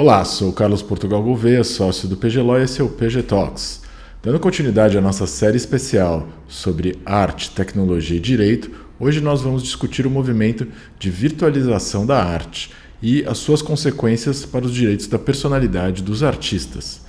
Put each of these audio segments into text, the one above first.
Olá, sou Carlos Portugal Gouveia, sócio do PGLO e esse é o PG Talks. Dando continuidade à nossa série especial sobre arte, tecnologia e direito, hoje nós vamos discutir o movimento de virtualização da arte e as suas consequências para os direitos da personalidade dos artistas.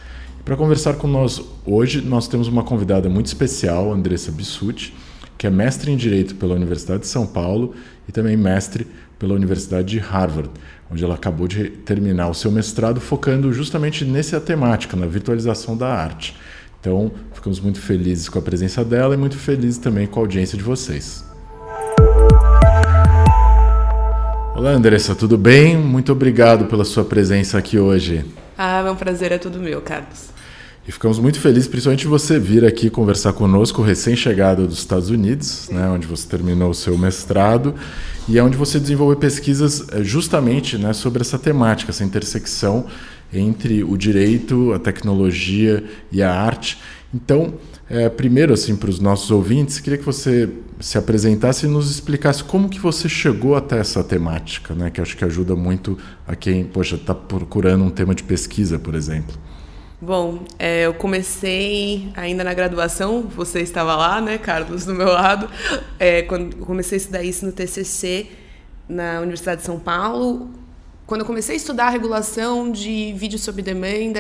Para conversar com nós hoje, nós temos uma convidada muito especial, Andressa Bissuti, que é mestre em Direito pela Universidade de São Paulo e também mestre pela Universidade de Harvard, onde ela acabou de terminar o seu mestrado focando justamente nessa temática, na virtualização da arte. Então, ficamos muito felizes com a presença dela e muito felizes também com a audiência de vocês. Olá, Andressa, tudo bem? Muito obrigado pela sua presença aqui hoje. Ah, é um prazer, é tudo meu, Carlos. E ficamos muito felizes, principalmente você vir aqui conversar conosco, recém-chegado dos Estados Unidos, né, onde você terminou o seu mestrado, e é onde você desenvolveu pesquisas eh, justamente né, sobre essa temática, essa intersecção entre o direito, a tecnologia e a arte. Então, é, primeiro, assim, para os nossos ouvintes, queria que você se apresentasse e nos explicasse como que você chegou até essa temática, né, que acho que ajuda muito a quem, poxa, está procurando um tema de pesquisa, por exemplo. Bom, é, eu comecei ainda na graduação, você estava lá, né, Carlos, do meu lado, é, quando eu comecei a estudar isso no TCC na Universidade de São Paulo. Quando eu comecei a estudar a regulação de vídeo sob demanda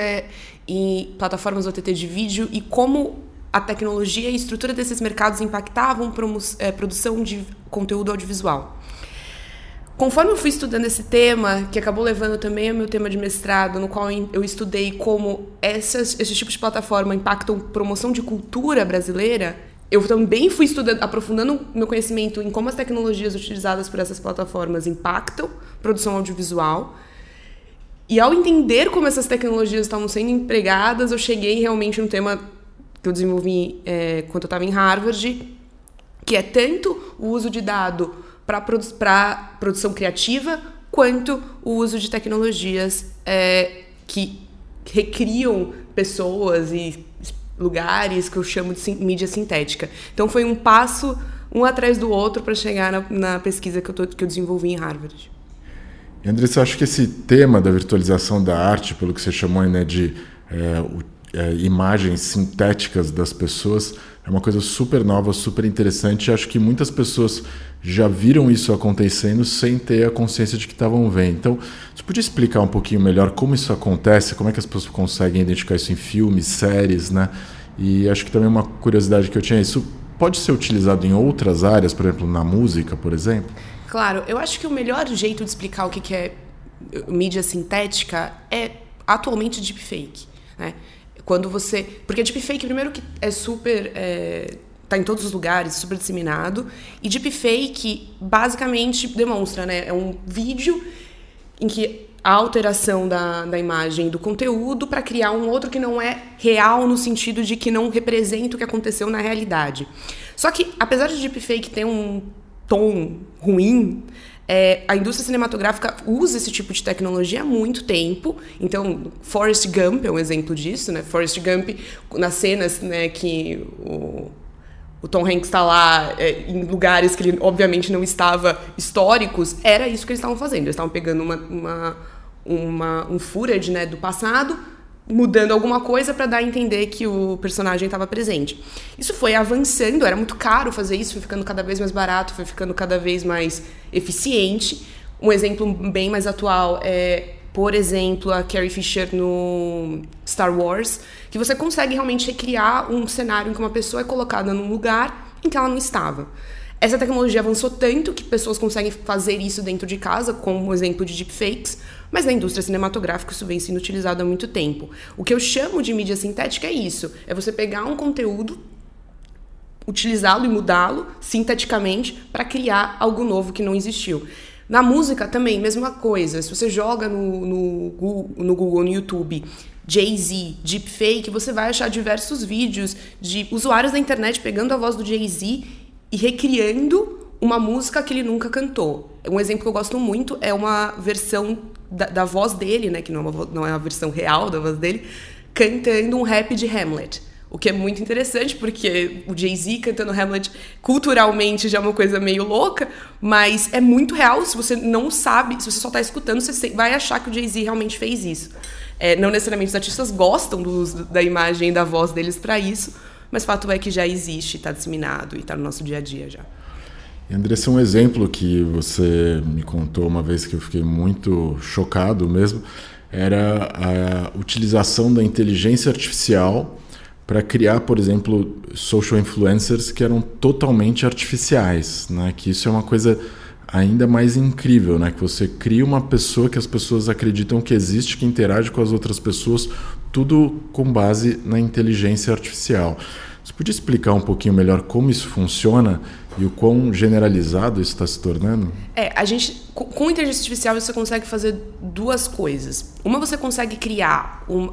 e plataformas OTT de vídeo e como a tecnologia e a estrutura desses mercados impactavam a é, produção de conteúdo audiovisual. Conforme eu fui estudando esse tema, que acabou levando também ao meu tema de mestrado, no qual eu estudei como essas, esses tipos de plataforma impactam promoção de cultura brasileira, eu também fui estudando, aprofundando meu conhecimento em como as tecnologias utilizadas por essas plataformas impactam produção audiovisual. E ao entender como essas tecnologias estavam sendo empregadas, eu cheguei realmente no tema que eu desenvolvi é, quando eu estava em Harvard, que é tanto o uso de dado para produ produção criativa, quanto o uso de tecnologias é, que recriam pessoas e lugares que eu chamo de mídia sintética. Então foi um passo um atrás do outro para chegar na, na, pesquisa que eu, tô, que eu desenvolvi em Harvard. E Andressa, acho que esse tema da virtualização da arte, pelo que você chamou né, de é, o é, imagens sintéticas das pessoas é uma coisa super nova, super interessante. Acho que muitas pessoas já viram isso acontecendo sem ter a consciência de que estavam vendo. Então, você podia explicar um pouquinho melhor como isso acontece, como é que as pessoas conseguem identificar isso em filmes, séries, né? E acho que também uma curiosidade que eu tinha, isso pode ser utilizado em outras áreas, por exemplo, na música, por exemplo? Claro, eu acho que o melhor jeito de explicar o que é mídia sintética é atualmente deepfake, né? Quando você. Porque deepfake, primeiro, que é super. É, tá em todos os lugares, super disseminado. E deepfake basicamente demonstra, né? É um vídeo em que a alteração da, da imagem do conteúdo para criar um outro que não é real no sentido de que não representa o que aconteceu na realidade. Só que, apesar de deepfake ter um tom ruim, é, a indústria cinematográfica usa esse tipo de tecnologia há muito tempo. Então, Forrest Gump é um exemplo disso, né? Forrest Gump, nas cenas né, que o, o Tom Hanks está lá é, em lugares que ele obviamente não estava históricos, era isso que eles estavam fazendo. Eles estavam pegando uma, uma, uma, um footage né, do passado, mudando alguma coisa para dar a entender que o personagem estava presente. Isso foi avançando, era muito caro fazer isso, foi ficando cada vez mais barato, foi ficando cada vez mais eficiente. Um exemplo bem mais atual é, por exemplo, a Carrie Fisher no Star Wars, que você consegue realmente recriar um cenário em que uma pessoa é colocada num lugar em que ela não estava. Essa tecnologia avançou tanto que pessoas conseguem fazer isso dentro de casa, como o exemplo de deepfakes, mas na indústria cinematográfica isso vem sendo utilizado há muito tempo. O que eu chamo de mídia sintética é isso: é você pegar um conteúdo, utilizá-lo e mudá-lo sinteticamente para criar algo novo que não existiu. Na música também, mesma coisa. Se você joga no, no, Google, no Google, no YouTube, Jay-Z, deepfake, você vai achar diversos vídeos de usuários da internet pegando a voz do Jay-Z e recriando uma música que ele nunca cantou. Um exemplo que eu gosto muito é uma versão da, da voz dele, né, que não é, uma, não é a versão real da voz dele, cantando um rap de Hamlet. O que é muito interessante, porque o Jay-Z cantando Hamlet culturalmente já é uma coisa meio louca, mas é muito real. Se você não sabe, se você só está escutando, você vai achar que o Jay-Z realmente fez isso. É, não necessariamente os artistas gostam do da imagem e da voz deles para isso, mas fato é que já existe, está disseminado e está no nosso dia a dia já. Andressa, um exemplo que você me contou uma vez que eu fiquei muito chocado mesmo, era a utilização da inteligência artificial para criar, por exemplo, social influencers que eram totalmente artificiais, né? Que isso é uma coisa ainda mais incrível, né? Que você cria uma pessoa que as pessoas acreditam que existe, que interage com as outras pessoas, tudo com base na inteligência artificial. Você podia explicar um pouquinho melhor como isso funciona e o quão generalizado isso está se tornando? É, a gente com inteligência artificial você consegue fazer duas coisas. Uma você consegue criar um,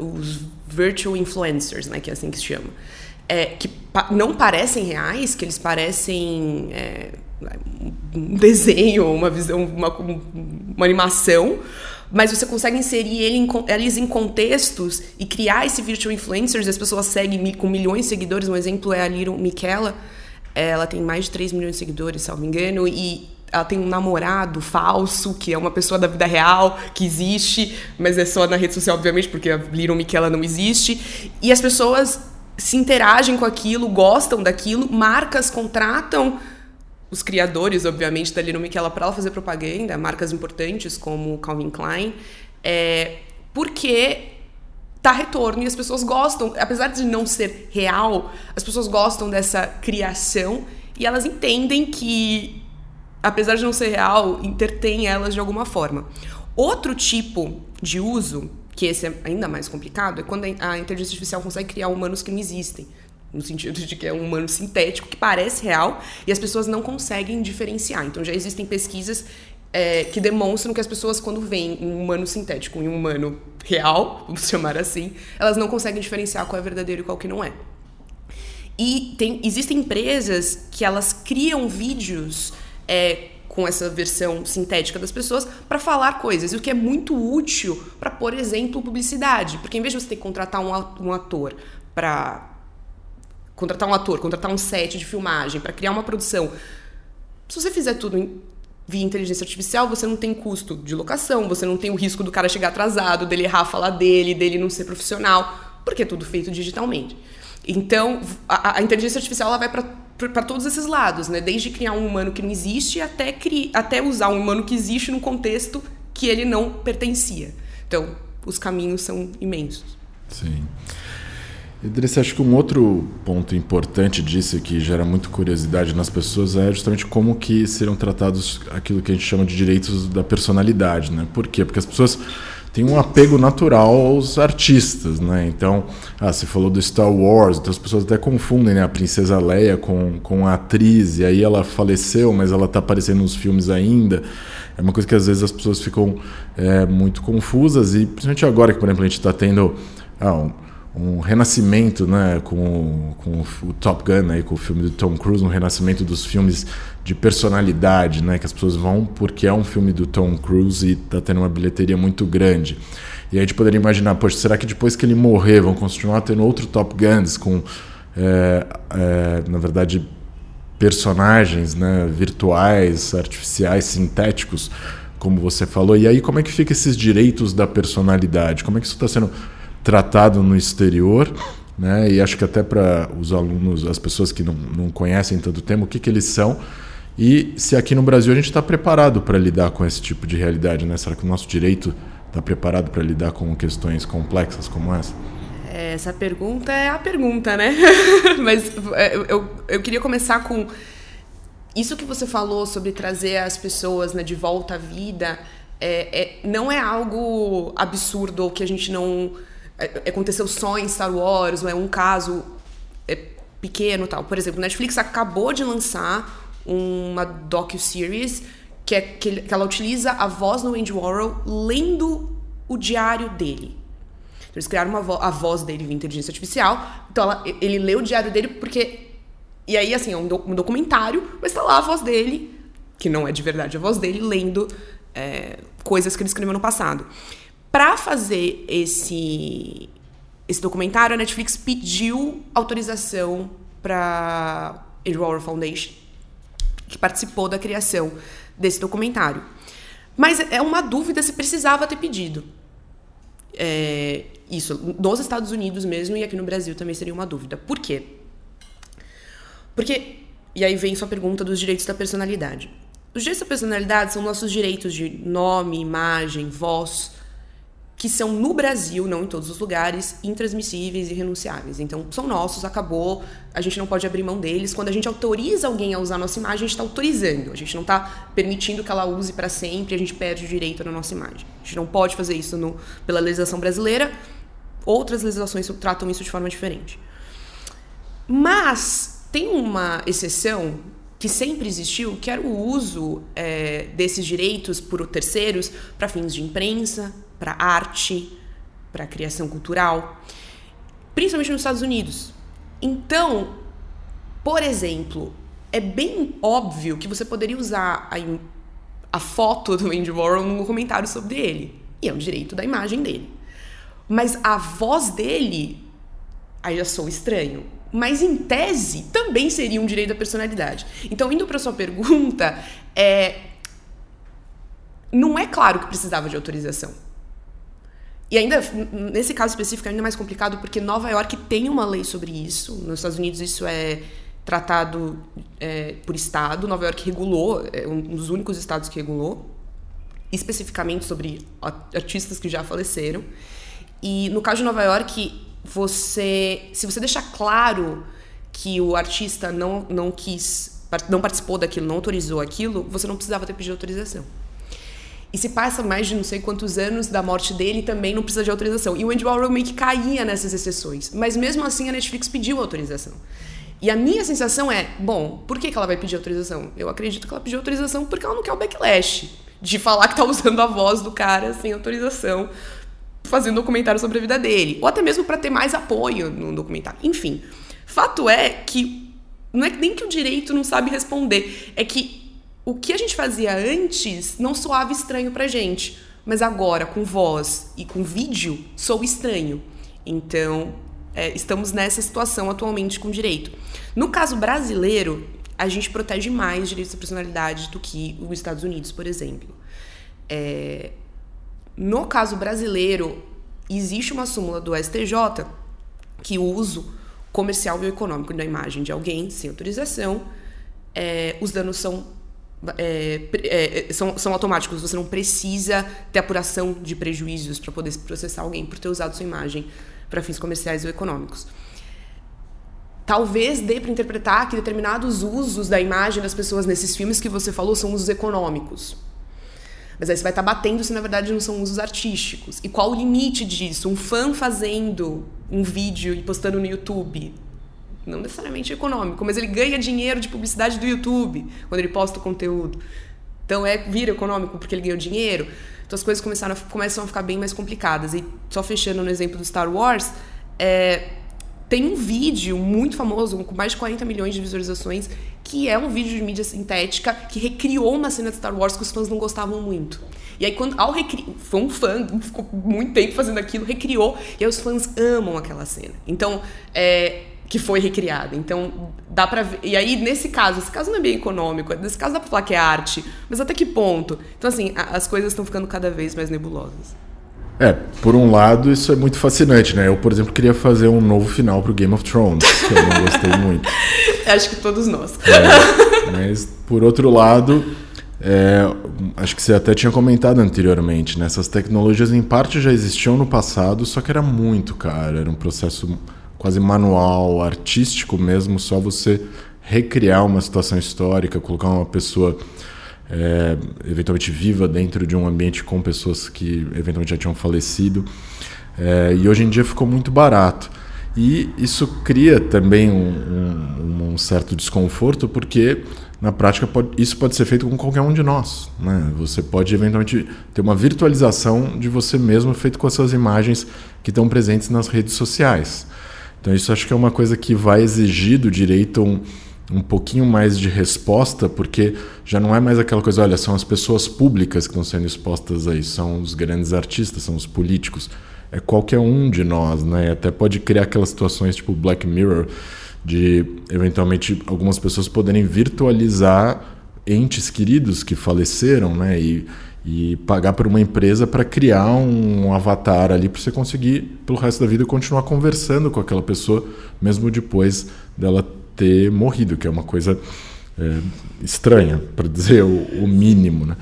os virtual influencers, né, que é assim que se chama, é, que pa não parecem reais, que eles parecem é, um desenho, uma visão, uma, uma animação, mas você consegue inserir ele em, eles em contextos e criar esse virtual influencers. As pessoas seguem com milhões de seguidores. Um exemplo é a Little Michaela. Ela tem mais de 3 milhões de seguidores, se não me engano, e ela tem um namorado falso, que é uma pessoa da vida real, que existe, mas é só na rede social, obviamente, porque a Little Michaela não existe. E as pessoas se interagem com aquilo, gostam daquilo, marcas contratam os criadores, obviamente, da Little Michaela para ela fazer propaganda, marcas importantes como Calvin Klein, é, porque dá retorno e as pessoas gostam, apesar de não ser real, as pessoas gostam dessa criação e elas entendem que apesar de não ser real, entretém elas de alguma forma. Outro tipo de uso, que esse é ainda mais complicado, é quando a inteligência artificial consegue criar humanos que não existem. No sentido de que é um humano sintético que parece real e as pessoas não conseguem diferenciar. Então já existem pesquisas é, que demonstram que as pessoas, quando veem um humano sintético e um humano real, vamos chamar assim, elas não conseguem diferenciar qual é verdadeiro e qual que não é. E tem, existem empresas que elas criam vídeos é, com essa versão sintética das pessoas para falar coisas, o que é muito útil para, por exemplo, publicidade. Porque em vez de você ter que contratar um ator para. Contratar um ator, contratar um set de filmagem, para criar uma produção. Se você fizer tudo via inteligência artificial, você não tem custo de locação, você não tem o risco do cara chegar atrasado, dele errar a fala dele, dele não ser profissional, porque é tudo feito digitalmente. Então, a, a inteligência artificial ela vai para todos esses lados, né? Desde criar um humano que não existe até, cri até usar um humano que existe num contexto que ele não pertencia. Então, os caminhos são imensos. Sim. Idris, acho que um outro ponto importante disso que gera muita curiosidade nas pessoas é justamente como que serão tratados aquilo que a gente chama de direitos da personalidade, né? Por quê? Porque as pessoas tem um apego natural aos artistas, né? Então, ah, você falou do Star Wars, então as pessoas até confundem né? a Princesa Leia com, com a atriz, e aí ela faleceu, mas ela está aparecendo nos filmes ainda. É uma coisa que às vezes as pessoas ficam é, muito confusas, e principalmente agora que, por exemplo, a gente está tendo ah, um renascimento, né, com, com o Top Gun, aí, com o filme do Tom Cruise, um renascimento dos filmes de personalidade, né, que as pessoas vão porque é um filme do Tom Cruise e está tendo uma bilheteria muito grande. E a gente poderia imaginar, poxa, será que depois que ele morrer vão continuar tendo outro Top Guns com, é, é, na verdade, personagens né, virtuais, artificiais, sintéticos, como você falou? E aí como é que fica esses direitos da personalidade? Como é que isso está sendo tratado no exterior, né? E acho que até para os alunos, as pessoas que não, não conhecem tanto o tema, o que, que eles são e se aqui no Brasil a gente está preparado para lidar com esse tipo de realidade, né? Será que o nosso direito está preparado para lidar com questões complexas como essa? Essa pergunta é a pergunta, né? Mas é, eu, eu queria começar com isso que você falou sobre trazer as pessoas né, de volta à vida. É, é, não é algo absurdo ou que a gente não aconteceu só em Star Wars, ou é um caso é, pequeno tal. Por exemplo, Netflix acabou de lançar uma docu-series que, é, que, que ela utiliza a voz do Andy Warhol lendo o diário dele. Então, eles criaram vo a voz dele via inteligência artificial. Então, ela, ele lê o diário dele porque... E aí, assim, é um, do, um documentário, mas tá lá a voz dele, que não é de verdade a voz dele, lendo é, coisas que ele escreveu no passado para fazer esse esse documentário, a Netflix pediu autorização para Andrew Warhol Foundation, que participou da criação desse documentário. Mas é uma dúvida se precisava ter pedido. É, isso, nos Estados Unidos mesmo e aqui no Brasil também seria uma dúvida. Por quê? Porque, e aí vem sua pergunta dos direitos da personalidade. Os direitos da personalidade são nossos direitos de nome, imagem, voz, que são no Brasil, não em todos os lugares, intransmissíveis e renunciáveis. Então, são nossos, acabou, a gente não pode abrir mão deles. Quando a gente autoriza alguém a usar a nossa imagem, a gente está autorizando, a gente não está permitindo que ela use para sempre, a gente perde o direito na nossa imagem. A gente não pode fazer isso no, pela legislação brasileira, outras legislações tratam isso de forma diferente. Mas tem uma exceção que sempre existiu, que era o uso é, desses direitos por terceiros para fins de imprensa, para arte, para criação cultural, principalmente nos Estados Unidos. Então, por exemplo, é bem óbvio que você poderia usar a, a foto do Andy Warhol num comentário sobre ele. E é um direito da imagem dele. Mas a voz dele, aí já sou estranho. Mas em tese também seria um direito da personalidade. Então, indo para sua pergunta, é, não é claro que precisava de autorização. E ainda, nesse caso específico, é ainda mais complicado porque Nova York tem uma lei sobre isso. Nos Estados Unidos isso é tratado é, por estado. Nova York regulou, é um dos únicos estados que regulou, especificamente sobre artistas que já faleceram. E no caso de Nova York, você, se você deixar claro que o artista não, não quis, não participou daquilo, não autorizou aquilo, você não precisava ter pedido autorização. E se passa mais de não sei quantos anos da morte dele, também não precisa de autorização. E o Andy Warhol meio que caía nessas exceções. Mas mesmo assim a Netflix pediu autorização. E a minha sensação é, bom, por que, que ela vai pedir autorização? Eu acredito que ela pediu autorização porque ela não quer o backlash de falar que tá usando a voz do cara sem autorização fazendo um documentário sobre a vida dele, ou até mesmo para ter mais apoio no documentário. Enfim, fato é que não é nem que o direito não sabe responder, é que o que a gente fazia antes não soava estranho pra gente, mas agora com voz e com vídeo sou estranho. Então, é, estamos nessa situação atualmente com direito. No caso brasileiro, a gente protege mais direitos da personalidade do que os Estados Unidos, por exemplo. É, no caso brasileiro, existe uma súmula do STJ que o uso comercial e econômico da imagem de alguém sem autorização, é, os danos são, é, é, são, são automáticos. Você não precisa ter apuração de prejuízos para poder processar alguém por ter usado sua imagem para fins comerciais ou econômicos. Talvez dê para interpretar que determinados usos da imagem das pessoas nesses filmes que você falou são usos econômicos. Mas aí você vai estar tá batendo se na verdade não são usos artísticos. E qual o limite disso? Um fã fazendo um vídeo e postando no YouTube. Não necessariamente econômico, mas ele ganha dinheiro de publicidade do YouTube quando ele posta o conteúdo. Então é vira econômico porque ele ganhou dinheiro. Então as coisas começaram a, começam a ficar bem mais complicadas. E só fechando no exemplo do Star Wars, é, tem um vídeo muito famoso, com mais de 40 milhões de visualizações, que é um vídeo de mídia sintética que recriou uma cena de Star Wars que os fãs não gostavam muito. E aí, quando ao recri... foi um fã, ficou muito tempo fazendo aquilo, recriou, e aí os fãs amam aquela cena. Então, é, que foi recriada. Então, dá pra ver. E aí, nesse caso, esse caso não é bem econômico, nesse caso dá pra falar que é arte, mas até que ponto? Então, assim, a, as coisas estão ficando cada vez mais nebulosas. É, por um lado, isso é muito fascinante, né? Eu, por exemplo, queria fazer um novo final pro Game of Thrones, que eu não gostei muito. Acho que todos nós. É, mas, por outro lado, é, acho que você até tinha comentado anteriormente, né? Essas tecnologias, em parte, já existiam no passado, só que era muito caro, era um processo quase manual, artístico mesmo, só você recriar uma situação histórica, colocar uma pessoa é, eventualmente viva dentro de um ambiente com pessoas que eventualmente já tinham falecido. É, e hoje em dia ficou muito barato. E isso cria também um, um, um certo desconforto, porque na prática pode, isso pode ser feito com qualquer um de nós. Né? Você pode eventualmente ter uma virtualização de você mesmo feito com as suas imagens que estão presentes nas redes sociais. Então isso acho que é uma coisa que vai exigir do direito um, um pouquinho mais de resposta, porque já não é mais aquela coisa, olha, são as pessoas públicas que estão sendo expostas a isso, são os grandes artistas, são os políticos. é qualquer um de nós, né? Até pode criar aquelas situações tipo Black Mirror, de eventualmente algumas pessoas poderem virtualizar entes queridos que faleceram, né? E, e pagar por uma empresa para criar um avatar ali para você conseguir, pelo resto da vida, continuar conversando com aquela pessoa, mesmo depois dela ter morrido, que é uma coisa é, estranha, para dizer o, o, mínimo. Né?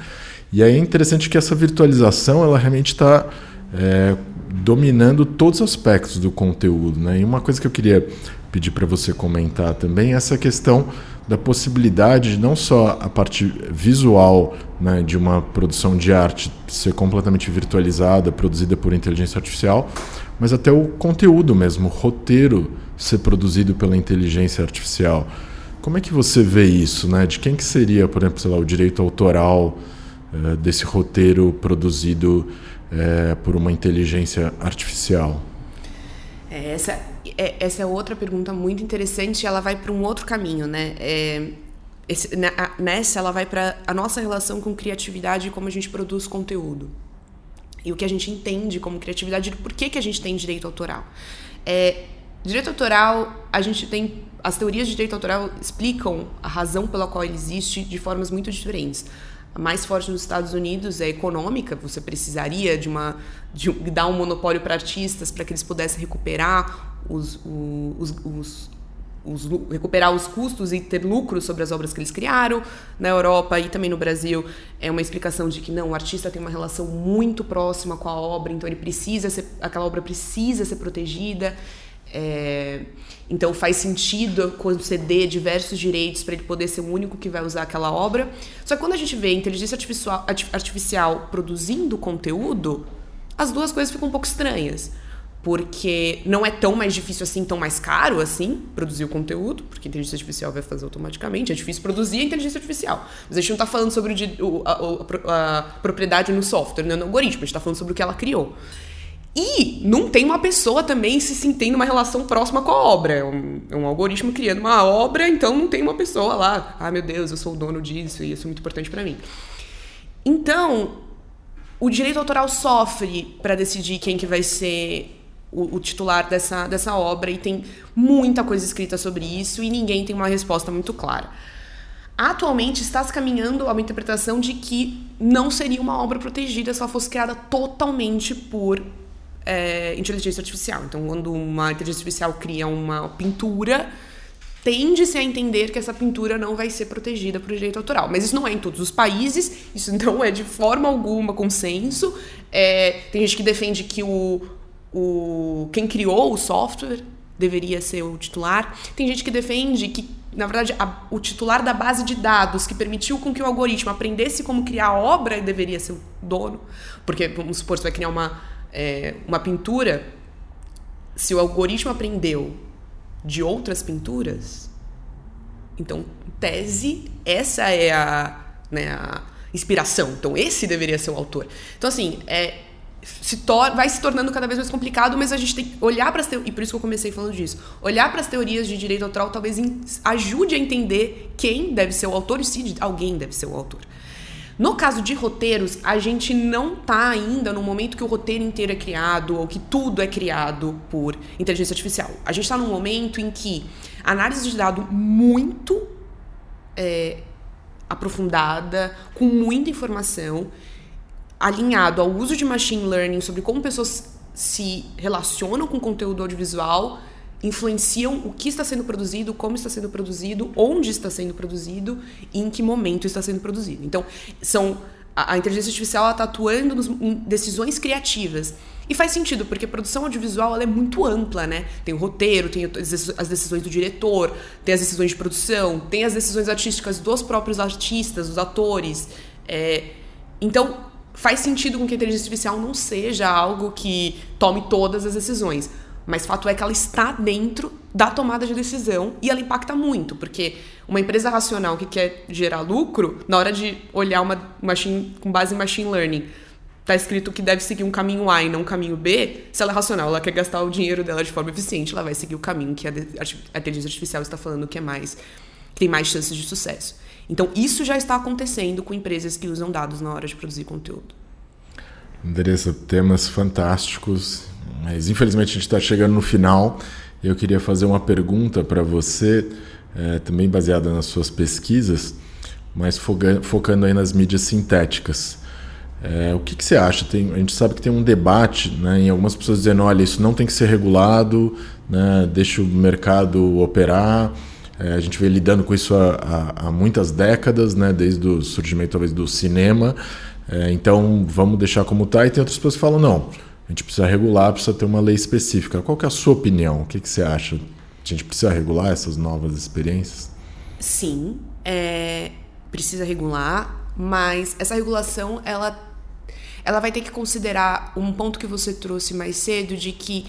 E aí é interessante que essa virtualização ela realmente está é, dominando todos os aspectos do conteúdo. Né? E uma coisa que eu queria pedir para você comentar também é essa questão da possibilidade de não só a parte visual né, de uma produção de arte ser completamente virtualizada, produzida por inteligência artificial, mas até o conteúdo mesmo, o roteiro ser produzido pela inteligência artificial. Como é que você vê isso? Né? De quem que seria, por exemplo, lá, o direito autoral uh, desse roteiro produzido uh, por uma inteligência artificial? É, essa, é, essa é outra pergunta muito interessante. Ela vai para um outro caminho, né? É, esse, nessa, ela vai para a nossa relação com criatividade e como a gente produz conteúdo. E o que a gente entende como criatividade por que, que a gente tem direito autoral. É, direito autoral, a gente tem. As teorias de direito autoral explicam a razão pela qual ele existe de formas muito diferentes. Mais forte nos Estados Unidos é econômica, você precisaria de uma de dar um monopólio para artistas para que eles pudessem recuperar os, os, os, os, recuperar os custos e ter lucro sobre as obras que eles criaram. Na Europa e também no Brasil é uma explicação de que não, o artista tem uma relação muito próxima com a obra, então ele precisa ser, aquela obra precisa ser protegida. É, então faz sentido conceder diversos direitos para ele poder ser o único que vai usar aquela obra. Só que quando a gente vê inteligência artificial, artificial produzindo conteúdo, as duas coisas ficam um pouco estranhas. Porque não é tão mais difícil assim, tão mais caro assim, produzir o conteúdo, porque a inteligência artificial vai fazer automaticamente. É difícil produzir a inteligência artificial. Mas a gente não está falando sobre o, a, a, a, propriedade no software, no algoritmo, a gente está falando sobre o que ela criou. E não tem uma pessoa também se sentindo uma relação próxima com a obra. É um, é um, algoritmo criando uma obra, então não tem uma pessoa lá. Ah, meu Deus, eu sou o dono disso e isso é muito importante para mim. Então, o direito autoral sofre para decidir quem que vai ser o, o, titular dessa, dessa obra e tem muita coisa escrita sobre isso e ninguém tem uma resposta muito clara. Atualmente está se caminhando a uma interpretação de que não seria uma obra protegida se ela fosse criada totalmente por é, inteligência artificial. Então, quando uma inteligência artificial cria uma pintura, tende-se a entender que essa pintura não vai ser protegida por direito autoral. Mas isso não é em todos os países, isso não é de forma alguma consenso. É, tem gente que defende que o, o, quem criou o software deveria ser o titular. Tem gente que defende que, na verdade, a, o titular da base de dados que permitiu com que o algoritmo aprendesse como criar a obra deveria ser o dono. Porque, vamos supor, você vai criar uma é, uma pintura, se o algoritmo aprendeu de outras pinturas, então, tese, essa é a, né, a inspiração. Então, esse deveria ser o autor. Então, assim, é, se vai se tornando cada vez mais complicado, mas a gente tem que olhar para as e por isso que eu comecei falando disso. Olhar para as teorias de direito autoral talvez ajude a entender quem deve ser o autor e se alguém deve ser o autor. No caso de roteiros, a gente não está ainda no momento que o roteiro inteiro é criado ou que tudo é criado por inteligência artificial. A gente está num momento em que análise de dado muito é, aprofundada, com muita informação, alinhado ao uso de machine learning sobre como pessoas se relacionam com conteúdo audiovisual influenciam o que está sendo produzido, como está sendo produzido, onde está sendo produzido e em que momento está sendo produzido. Então, são a, a inteligência artificial está atuando nos, em decisões criativas. E faz sentido, porque a produção audiovisual é muito ampla, né? Tem o roteiro, tem as decisões do diretor, tem as decisões de produção, tem as decisões artísticas dos próprios artistas, dos atores. É, então, faz sentido com que a inteligência artificial não seja algo que tome todas as decisões. Mas fato é que ela está dentro da tomada de decisão e ela impacta muito, porque uma empresa racional que quer gerar lucro, na hora de olhar uma machine com base em machine learning, tá escrito que deve seguir um caminho A e não um caminho B, se ela é racional, ela quer gastar o dinheiro dela de forma eficiente, ela vai seguir o caminho que a, a inteligência artificial está falando que é mais que tem mais chances de sucesso. Então, isso já está acontecendo com empresas que usam dados na hora de produzir conteúdo. Andressa, temas fantásticos mas infelizmente a gente está chegando no final. Eu queria fazer uma pergunta para você, é, também baseada nas suas pesquisas, mas focando aí nas mídias sintéticas. É, o que, que, você acha? Tem, a gente sabe que tem um debate né, em algumas pessoas dizendo: olha, isso não tem que ser regulado, né, deixa o mercado operar. É, a gente vem lidando com isso há, há, há, muitas décadas, né, desde o surgimento talvez do cinema. É, então vamos deixar como está. E tem outras pessoas que falam: não, a gente precisa regular, precisa ter uma lei específica. Qual é a sua opinião? O que, que você acha? A gente precisa regular essas novas experiências? Sim, é, precisa regular, mas essa regulação ela ela vai ter que considerar um ponto que você trouxe mais cedo de que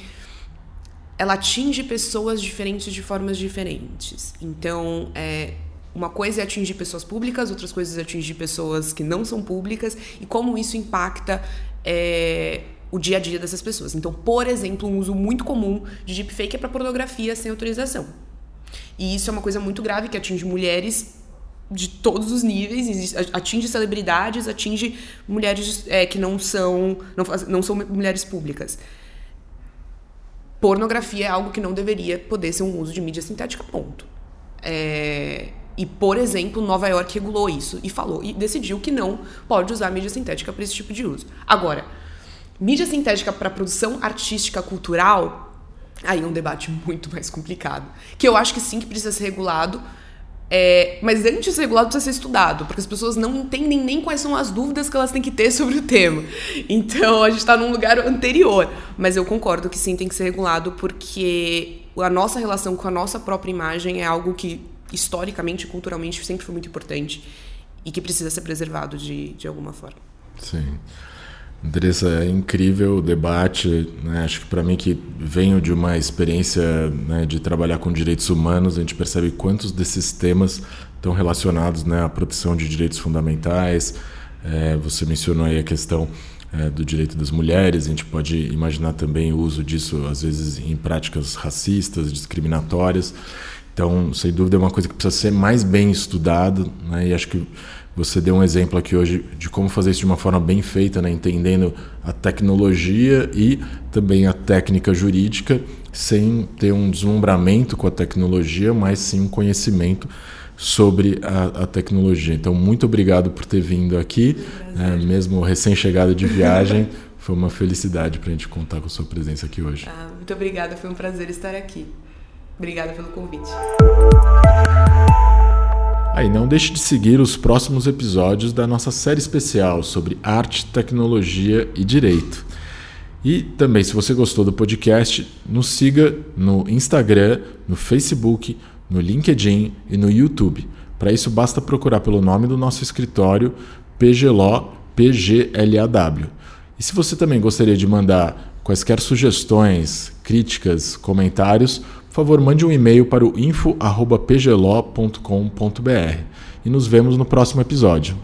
ela atinge pessoas diferentes de formas diferentes. Então, é, uma coisa é atingir pessoas públicas, outras coisas é atingir pessoas que não são públicas e como isso impacta é, o dia a dia dessas pessoas. Então, por exemplo, um uso muito comum de deepfake é para pornografia sem autorização. E isso é uma coisa muito grave que atinge mulheres de todos os níveis, atinge celebridades, atinge mulheres é, que não são, não, não são mulheres públicas. Pornografia é algo que não deveria poder ser um uso de mídia sintética, ponto. É, e, por exemplo, Nova York regulou isso e falou e decidiu que não pode usar mídia sintética para esse tipo de uso. Agora, mídia sintética para produção artística cultural, aí é um debate muito mais complicado. Que eu acho que sim que precisa ser regulado, é, mas antes de ser regulado precisa ser estudado, porque as pessoas não entendem nem quais são as dúvidas que elas têm que ter sobre o tema. Então a gente está num lugar anterior. Mas eu concordo que sim tem que ser regulado, porque a nossa relação com a nossa própria imagem é algo que historicamente e culturalmente sempre foi muito importante e que precisa ser preservado de, de alguma forma. Sim. Andressa, é incrível o debate. Né? Acho que para mim que venho de uma experiência né, de trabalhar com direitos humanos, a gente percebe quantos desses temas estão relacionados né, à proteção de direitos fundamentais. É, você mencionou aí a questão é, do direito das mulheres. A gente pode imaginar também o uso disso às vezes em práticas racistas, discriminatórias. Então, sem dúvida, é uma coisa que precisa ser mais bem estudada. Né? E acho que você deu um exemplo aqui hoje de como fazer isso de uma forma bem feita, né? entendendo a tecnologia e também a técnica jurídica, sem ter um deslumbramento com a tecnologia, mas sim um conhecimento sobre a, a tecnologia. Então, muito obrigado por ter vindo aqui, né? mesmo recém-chegado de viagem. Foi uma felicidade para a gente contar com a sua presença aqui hoje. Ah, muito obrigada, foi um prazer estar aqui. Obrigada pelo convite. Aí não deixe de seguir os próximos episódios da nossa série especial sobre arte, tecnologia e direito. E também, se você gostou do podcast, nos siga no Instagram, no Facebook, no LinkedIn e no YouTube. Para isso, basta procurar pelo nome do nosso escritório, PGLO PGLAW. E se você também gostaria de mandar quaisquer sugestões, críticas, comentários, por favor, mande um e-mail para o info.pglo.com.br e nos vemos no próximo episódio.